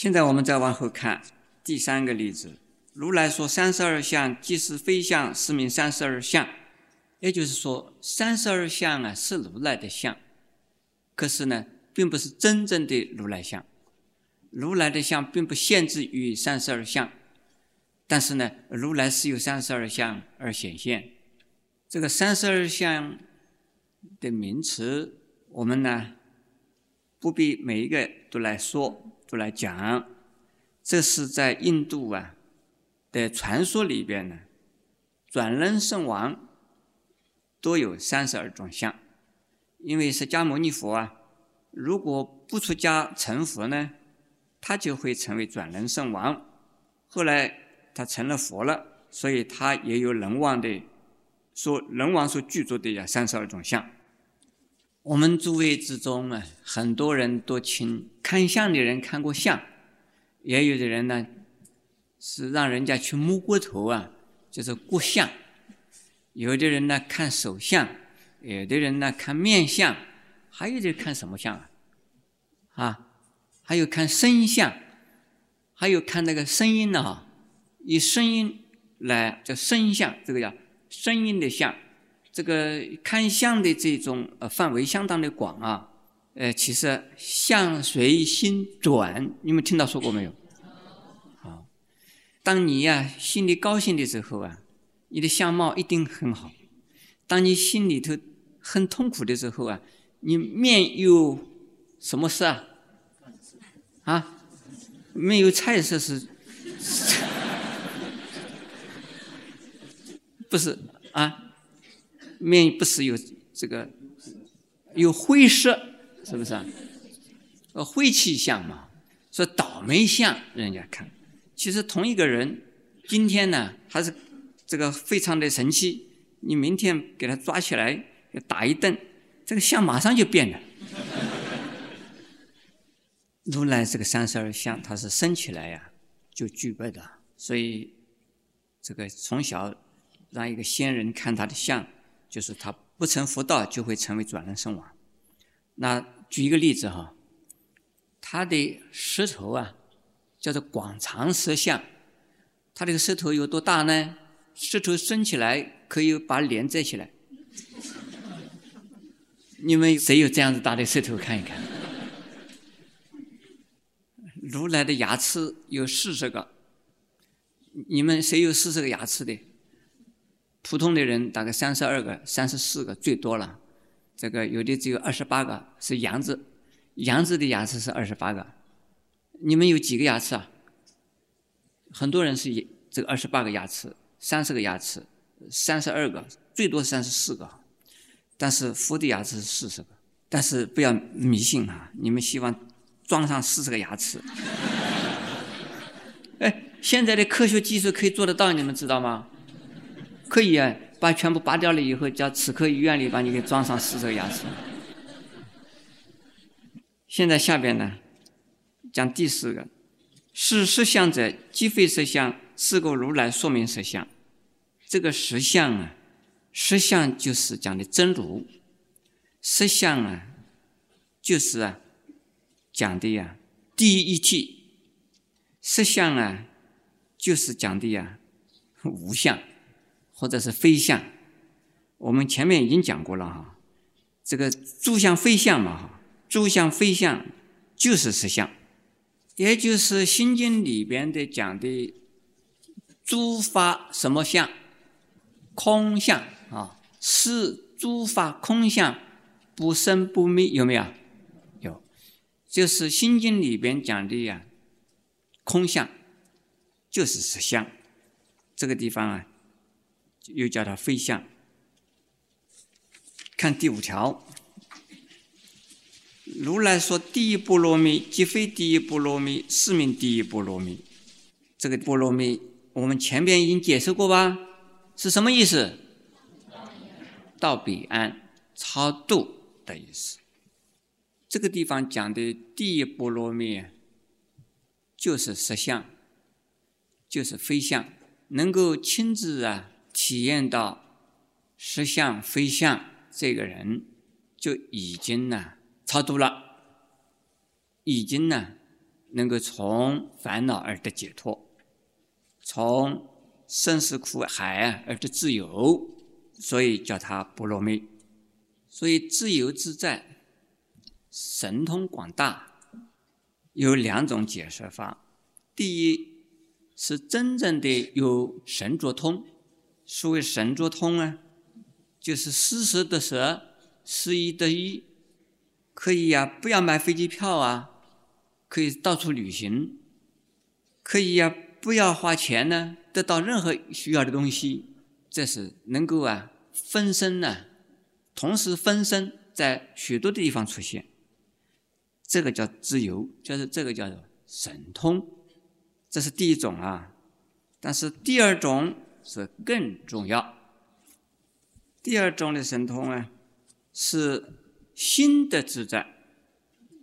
现在我们再往后看第三个例子。如来说三十二相即是非相，是名三十二相。也就是说，三十二相啊是如来的相，可是呢，并不是真正的如来相。如来的相并不限制于三十二相，但是呢，如来是由三十二相而显现。这个三十二相的名词，我们呢不必每一个都来说，都来讲。这是在印度啊的传说里边呢，转轮圣王都有三十二种相，因为释迦牟尼佛啊，如果不出家成佛呢。他就会成为转轮圣王，后来他成了佛了，所以他也有人王的，说人王所具足的呀三十二种相。我们诸位之中啊，很多人都请看相的人看过相，也有的人呢是让人家去摸过头啊，就是过相。有的人呢看手相，有的人呢看面相，还有的看什么相啊？啊？还有看声相，还有看那个声音呢哈，以声音来叫声相，这个叫声音的相，这个看相的这种呃范围相当的广啊，呃，其实相随心转，你们听到说过没有？好，当你呀心里高兴的时候啊，你的相貌一定很好；当你心里头很痛苦的时候啊，你面有什么事啊？啊，没有菜色是，不是啊？面不是有这个有灰色，是不是啊？呃，晦气相嘛，说倒霉相，人家看。其实同一个人，今天呢还是这个非常的神气，你明天给他抓起来打一顿，这个相马上就变了。如来这个三十二相，它是生起来呀就具备的，所以这个从小让一个仙人看他的相，就是他不成佛道就会成为转轮圣王。那举一个例子哈，他的舌头啊叫做广长舌相，他这个舌头有多大呢？舌头伸起来可以把脸遮起来。你们谁有这样子大的舌头？看一看。如来的牙齿有四十个，你们谁有四十个牙齿的？普通的人大概三十二个、三十四个最多了。这个有的只有二十八个，是羊子。羊子的牙齿是二十八个。你们有几个牙齿啊？很多人是这个二十八个牙齿，三十个牙齿，三十二个，最多三十四个。但是佛的牙齿是四十个。但是不要迷信啊！你们希望。装上四十个牙齿，哎，现在的科学技术可以做得到，你们知道吗？可以啊，把全部拔掉了以后，叫齿科医院里把你给装上四颗牙齿。现在下边呢，讲第四个，是实相者，即非实相，是个如来说明实相。这个实相啊，实相就是讲的真如，实相啊，就是啊。讲的呀，第一义体，实相啊，就是讲的呀，无相或者是非相。我们前面已经讲过了哈，这个诸相非相嘛，诸相非相就是实相，也就是《心经》里边的讲的诸法什么相，空相啊，是诸法空相，不生不灭，有没有？就是《心经》里边讲的呀，空相就是实相，这个地方啊，又叫它非相。看第五条，如来说第一波罗蜜即非第一波罗蜜，是名第一波罗蜜。这个波罗蜜，我们前边已经解释过吧？是什么意思？到彼岸超度的意思。这个地方讲的第一波罗蜜，就是实相，就是非相，能够亲自啊体验到实相非相，这个人就已经呢超度了，已经呢能够从烦恼而得解脱，从生死苦海而得自由，所以叫他波罗蜜。所以自由自在、神通广大，有两种解释法。第一是真正的有神作通，所谓神作通啊，就是四十得舍，事一得一，可以呀，不要买飞机票啊，可以到处旅行，可以呀，不要花钱呢，得到任何需要的东西，这是能够啊分身呢。同时分身在许多地方出现，这个叫自由，就是这个叫做神通，这是第一种啊。但是第二种是更重要。第二种的神通啊，是心的自在，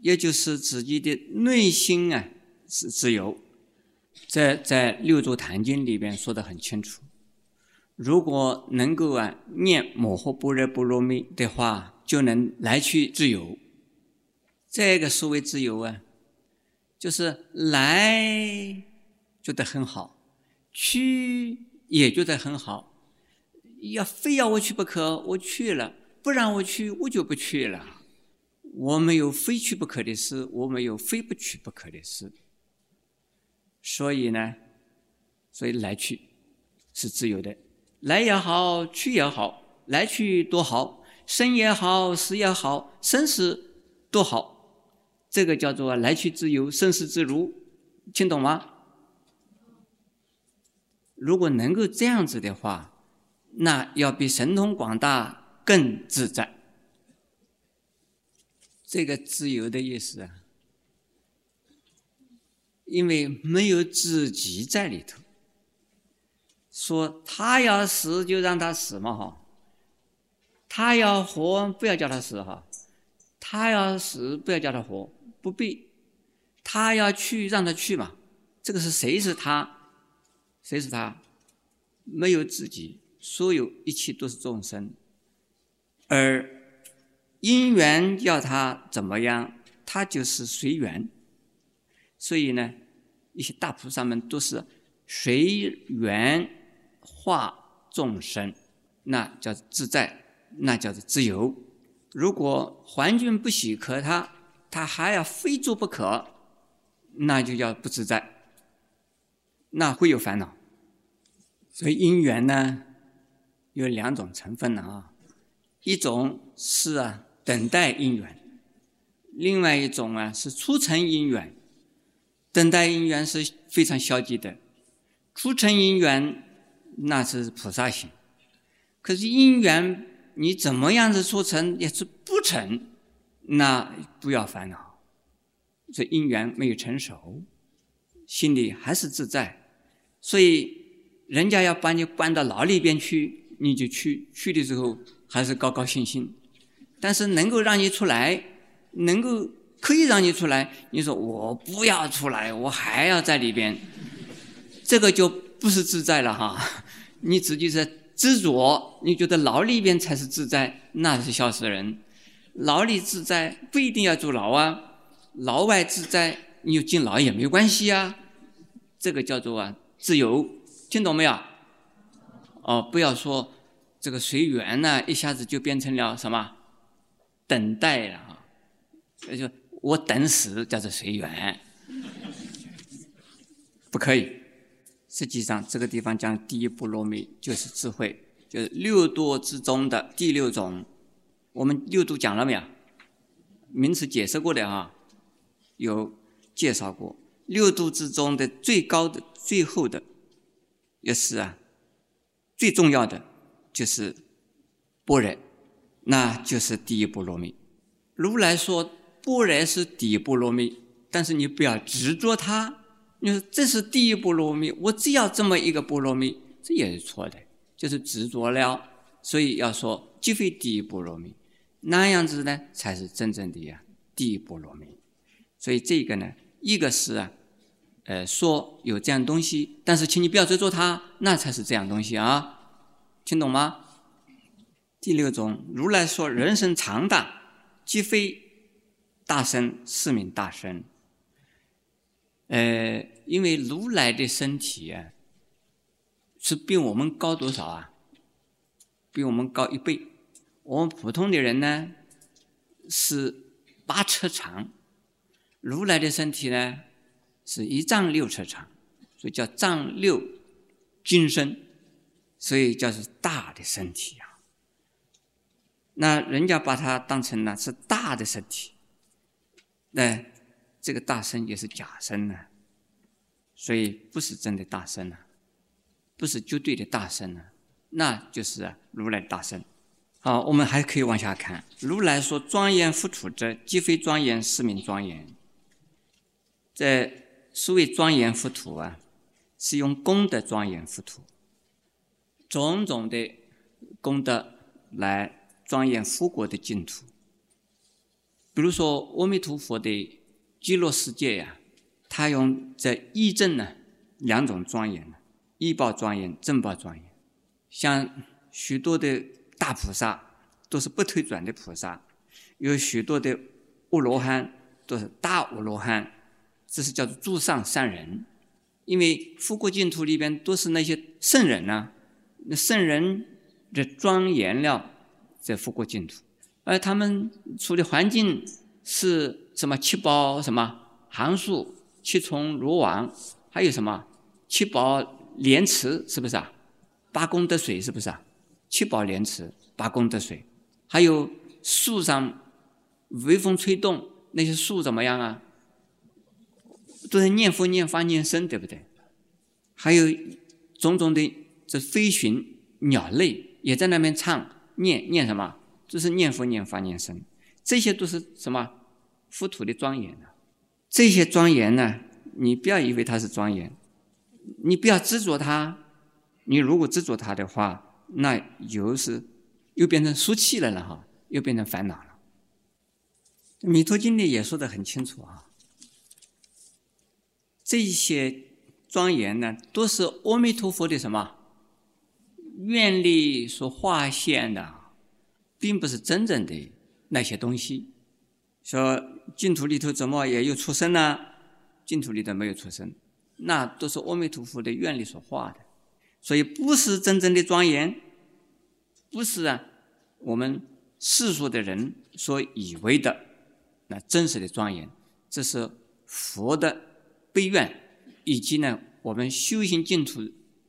也就是自己的内心啊是自由。在在《六祖坛经》里边说的很清楚。如果能够啊念摩诃般若波罗蜜的话，就能来去自由。这个所谓自由啊，就是来觉得很好，去也觉得很好。要非要我去不可，我去了；不让我去，我就不去了。我没有非去不可的事，我没有非不去不可的事。所以呢，所以来去是自由的。来也好，去也好，来去多好，生也好，死也好，生死多好，这个叫做来去自由，生死自如，听懂吗？如果能够这样子的话，那要比神通广大更自在。这个自由的意思啊，因为没有自己在里头。说他要死就让他死嘛哈，他要活不要叫他死哈，他要死不要叫他活，不必，他要去让他去嘛，这个是谁是他，谁是他，没有自己，所有一切都是众生，而因缘要他怎么样，他就是随缘，所以呢，一些大菩萨们都是随缘。化众生，那叫自在，那叫做自由。如果环境不许可他，他还要非做不可，那就叫不自在，那会有烦恼。所以因缘呢，有两种成分呢啊，一种是啊等待因缘，另外一种啊是促成因缘。等待因缘是非常消极的，促成因缘。那是菩萨行，可是因缘你怎么样子促成也是不成，那不要烦恼。这因缘没有成熟，心里还是自在，所以人家要把你关到牢里边去，你就去，去的时候还是高高兴兴。但是能够让你出来，能够可以让你出来，你说我不要出来，我还要在里边，这个就不是自在了哈。你自己是执着，你觉得牢里边才是自在，那是笑死人。牢里自在不一定要坐牢啊，牢外自在，你就进牢也没关系啊。这个叫做啊自由，听懂没有？哦，不要说这个随缘呢，一下子就变成了什么等待了啊？那就我等死叫做随缘，不可以。实际上，这个地方讲第一波罗蜜就是智慧，就是六度之中的第六种。我们六度讲了没有？名词解释过的啊，有介绍过。六度之中的最高的、最后的，也是啊，最重要的就是般若，那就是第一波罗蜜。如来说般若是第一波罗蜜，但是你不要执着它。你说这是第一波罗蜜，我只要这么一个波罗蜜，这也是错的，就是执着了。所以要说即非第一波罗蜜，那样子呢才是真正的呀第一波罗蜜。所以这个呢，一个是啊，呃，说有这样东西，但是请你不要执着它，那才是这样东西啊，听懂吗？第六种，如来说人生长大，即非大身是名大身。呃，因为如来的身体啊，是比我们高多少啊？比我们高一倍。我们普通的人呢，是八尺长，如来的身体呢，是一丈六尺长，所以叫丈六金身，所以叫是大的身体啊。那人家把它当成呢是大的身体，那这个大身也是假身呢，所以不是真的大身呢，不是绝对的大身呢，那就是如来大身。好，我们还可以往下看。如来说：“庄严复土者，即非庄严，是名庄严。”在所谓庄严佛土啊，是用功德庄严佛土，种种的功德来庄严佛国的净土。比如说，阿弥陀佛的极乐世界呀，他用这一正呢两种庄严，一报庄严、正报庄严，像许多的。大菩萨都是不退转的菩萨，有许多的阿罗汉都是大阿罗汉，这是叫做诸上善人。因为富国净土里边都是那些圣人呐，那圣人的庄严了在富国净土，而他们处的环境是什么？七宝什么？行树、七重罗网，还有什么？七宝莲池，是不是啊？八功德水，是不是啊？七宝莲池、八功德水，还有树上微风吹动，那些树怎么样啊？都在念佛、念法、念僧，对不对？还有种种的这飞禽鸟类也在那边唱念念什么？就是念佛、念法、念僧，这些都是什么？佛土的庄严呢？这些庄严呢？你不要以为它是庄严，你不要执着它。你如果执着它的话，那又是又变成俗气了了哈，又变成烦恼了。《弥陀经》里也说的很清楚啊，这一些庄严呢，都是阿弥陀佛的什么愿力所化现的，并不是真正的那些东西。说净土里头怎么也有出生呢？净土里头没有出生，那都是阿弥陀佛的愿力所化的。所以不是真正的庄严，不是啊，我们世俗的人所以为的那真实的庄严，这是佛的悲怨，以及呢我们修行净土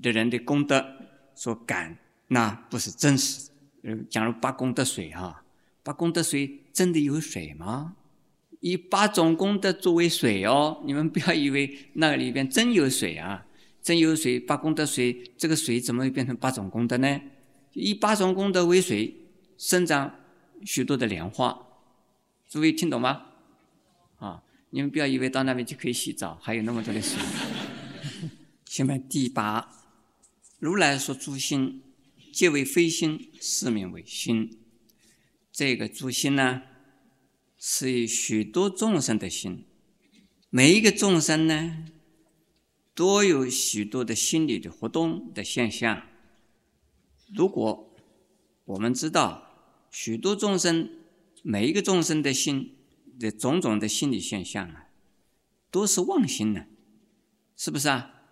的人的功德所感，那不是真实。呃，假如八功德水哈，八功德水真的有水吗？以八种功德作为水哦，你们不要以为那里边真有水啊。真有水，八功德水，这个水怎么会变成八种功德呢？以八种功德为水，生长许多的莲花。诸位听懂吗？啊，你们不要以为到那边就可以洗澡，还有那么多的水。下面第八，如来说诸心皆为非心，是名为心。这个诸心呢，是以许多众生的心，每一个众生呢。都有许多的心理的活动的现象。如果我们知道许多众生每一个众生的心的种种的心理现象啊，都是妄心呢，是不是啊？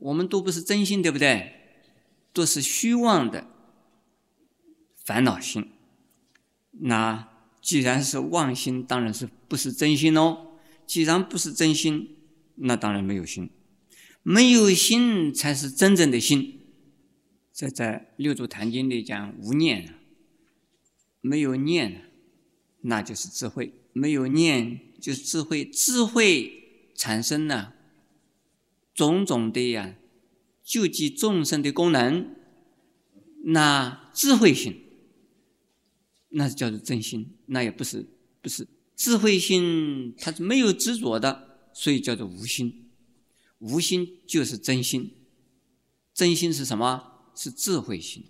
我们都不是真心，对不对？都是虚妄的烦恼心。那既然是妄心，当然是不是真心哦。既然不是真心，那当然没有心。没有心才是真正的心。这在《六祖坛经》里讲无念啊，没有念，那就是智慧；没有念就是智慧。智慧产生了种种的呀救济众生的功能，那智慧心，那叫做真心。那也不是不是智慧心，它是没有执着的，所以叫做无心。无心就是真心，真心是什么？是智慧心，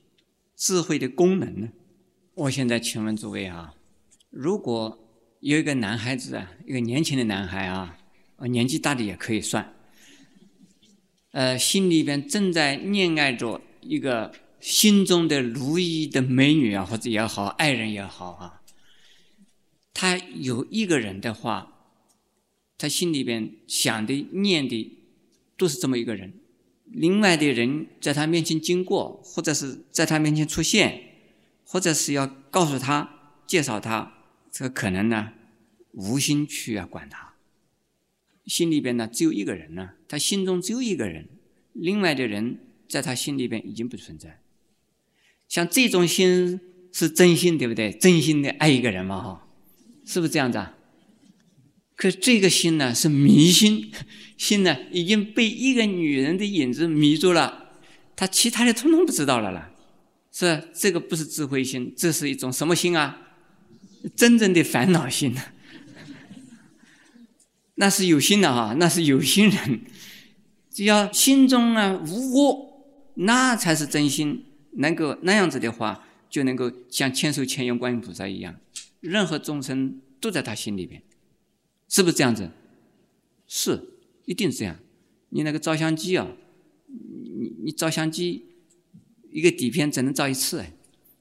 智慧的功能呢？我现在请问诸位啊，如果有一个男孩子啊，一个年轻的男孩啊，年纪大的也可以算，呃，心里边正在恋爱着一个心中的如意的美女啊，或者也好，爱人也好啊，他有一个人的话。他心里边想的、念的都是这么一个人。另外的人在他面前经过，或者是在他面前出现，或者是要告诉他、介绍他，这可能呢，无心去啊管他。心里边呢只有一个人呢，他心中只有一个人，另外的人在他心里边已经不存在。像这种心是真心，对不对？真心的爱一个人嘛，哈，是不是这样子啊？可这个心呢是迷心，心呢已经被一个女人的影子迷住了，他其他的通通不知道了啦。是这个不是智慧心，这是一种什么心啊？真正的烦恼心呢。那是有心的哈，那是有心人。只要心中啊无我，那才是真心。能够那样子的话，就能够像千手千眼观音菩萨一样，任何众生都在他心里边。是不是这样子？是，一定是这样。你那个照相机啊，你你照相机一个底片只能照一次，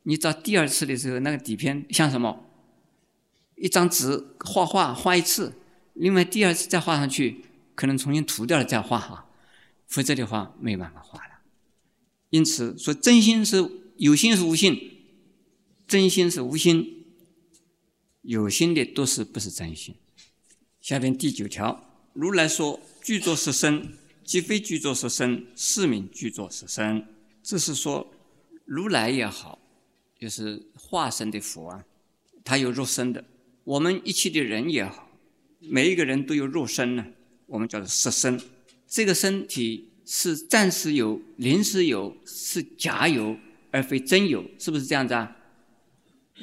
你照第二次的时候，那个底片像什么？一张纸画画画一次，另外第二次再画上去，可能重新涂掉了再画哈，否则的话没办法画了。因此说，真心是有心是无心，真心是无心，有心的都是不是真心。下边第九条，如来说：“具作是身，即非具作是身，是名具作是身。”这是说，如来也好，就是化身的佛啊，他有肉身的。我们一切的人也好，每一个人都有肉身呢。我们叫做实身。这个身体是暂时有、临时有，是假有而非真有，是不是这样子啊？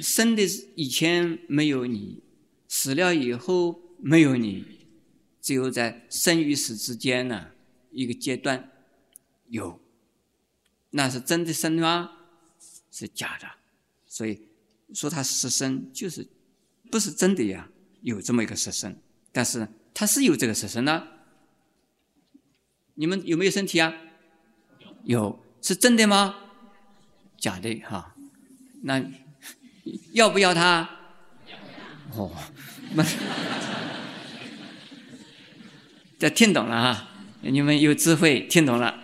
生的以前没有你，死了以后。没有你，只有在生与死之间呢一个阶段有，那是真的生吗？是假的，所以说它是生就是不是真的呀？有这么一个实生，但是他是有这个实生呢。你们有没有身体啊？有，是真的吗？假的哈，那要不要他？哦，那。这听懂了哈，你们有智慧，听懂了。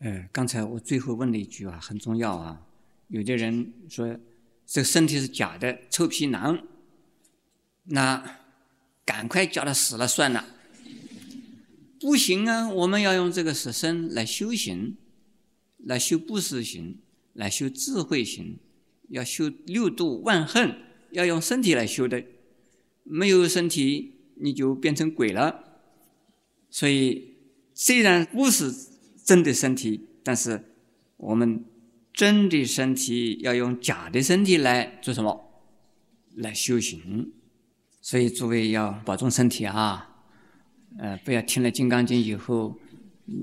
呃，刚才我最后问了一句啊，很重要啊。有的人说这个身体是假的，臭皮囊，那赶快叫他死了算了。不行啊，我们要用这个死身来修行，来修不死行，来修智慧行，要修六度万恨，要用身体来修的，没有身体。你就变成鬼了，所以虽然不是真的身体，但是我们真的身体要用假的身体来做什么？来修行。所以诸位要保重身体啊！呃，不要听了《金刚经》以后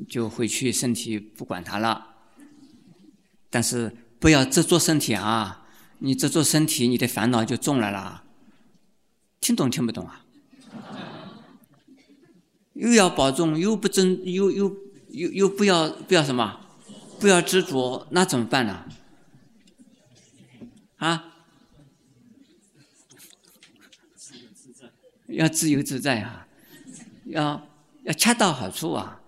就回去身体不管它了。但是不要执着身体啊！你执着身体，你的烦恼就重来了。听懂听不懂啊？又要保重，又不争，又又又又不要不要什么，不要执着，那怎么办呢？啊？要自由自在啊，要要恰到好处啊。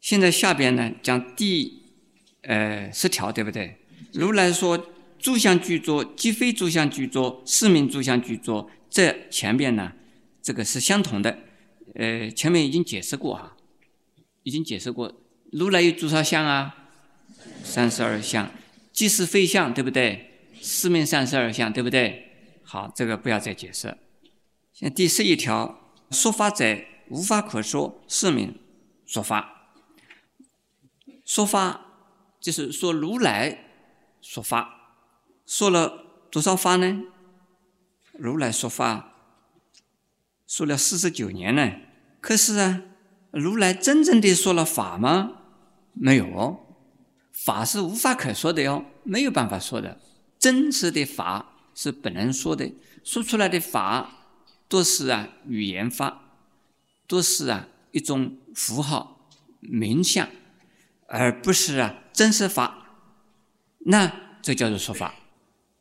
现在下边呢讲第呃十条，对不对？如来说诸相具足，即非诸相具足，是名诸相具足。这前边呢，这个是相同的。呃，前面已经解释过啊，已经解释过，如来有多少相啊？三十二相，即是非相，对不对？四面三十二相，对不对？好，这个不要再解释。现第十一条，说法者无法可说，是名说法。说法就是说如来说法，说了多少法呢？如来说法。说了四十九年呢，可是啊，如来真正的说了法吗？没有哦，法是无法可说的哟，没有办法说的。真实的法是不能说的，说出来的法都是啊语言法，都是啊一种符号名相，而不是啊真实法。那这叫做说法，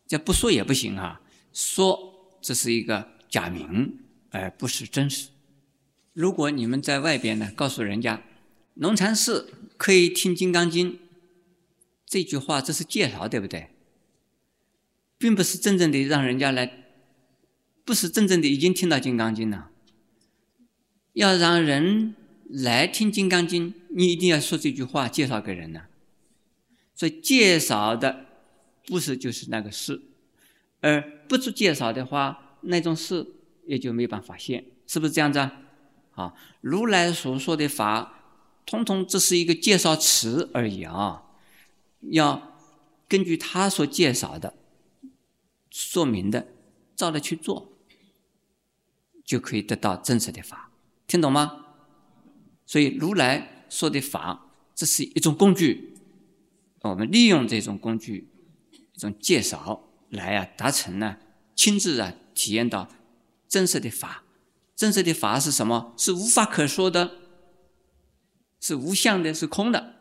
这不说也不行啊，说这是一个假名。而不是真实。如果你们在外边呢，告诉人家龙禅寺可以听《金刚经》，这句话这是介绍，对不对？并不是真正的让人家来，不是真正的已经听到《金刚经》了。要让人来听《金刚经》，你一定要说这句话，介绍给人呢。所以介绍的不是就是那个事，而不做介绍的话，那种事也就没办法现，是不是这样子啊？啊，如来所说的法，通通只是一个介绍词而已啊。要根据他所介绍的、说明的，照着去做，就可以得到真实的法。听懂吗？所以如来说的法，这是一种工具，我们利用这种工具，一种介绍来啊，达成呢，亲自啊体验到真实的法。真实的法是什么？是无法可说的，是无相的，是空的。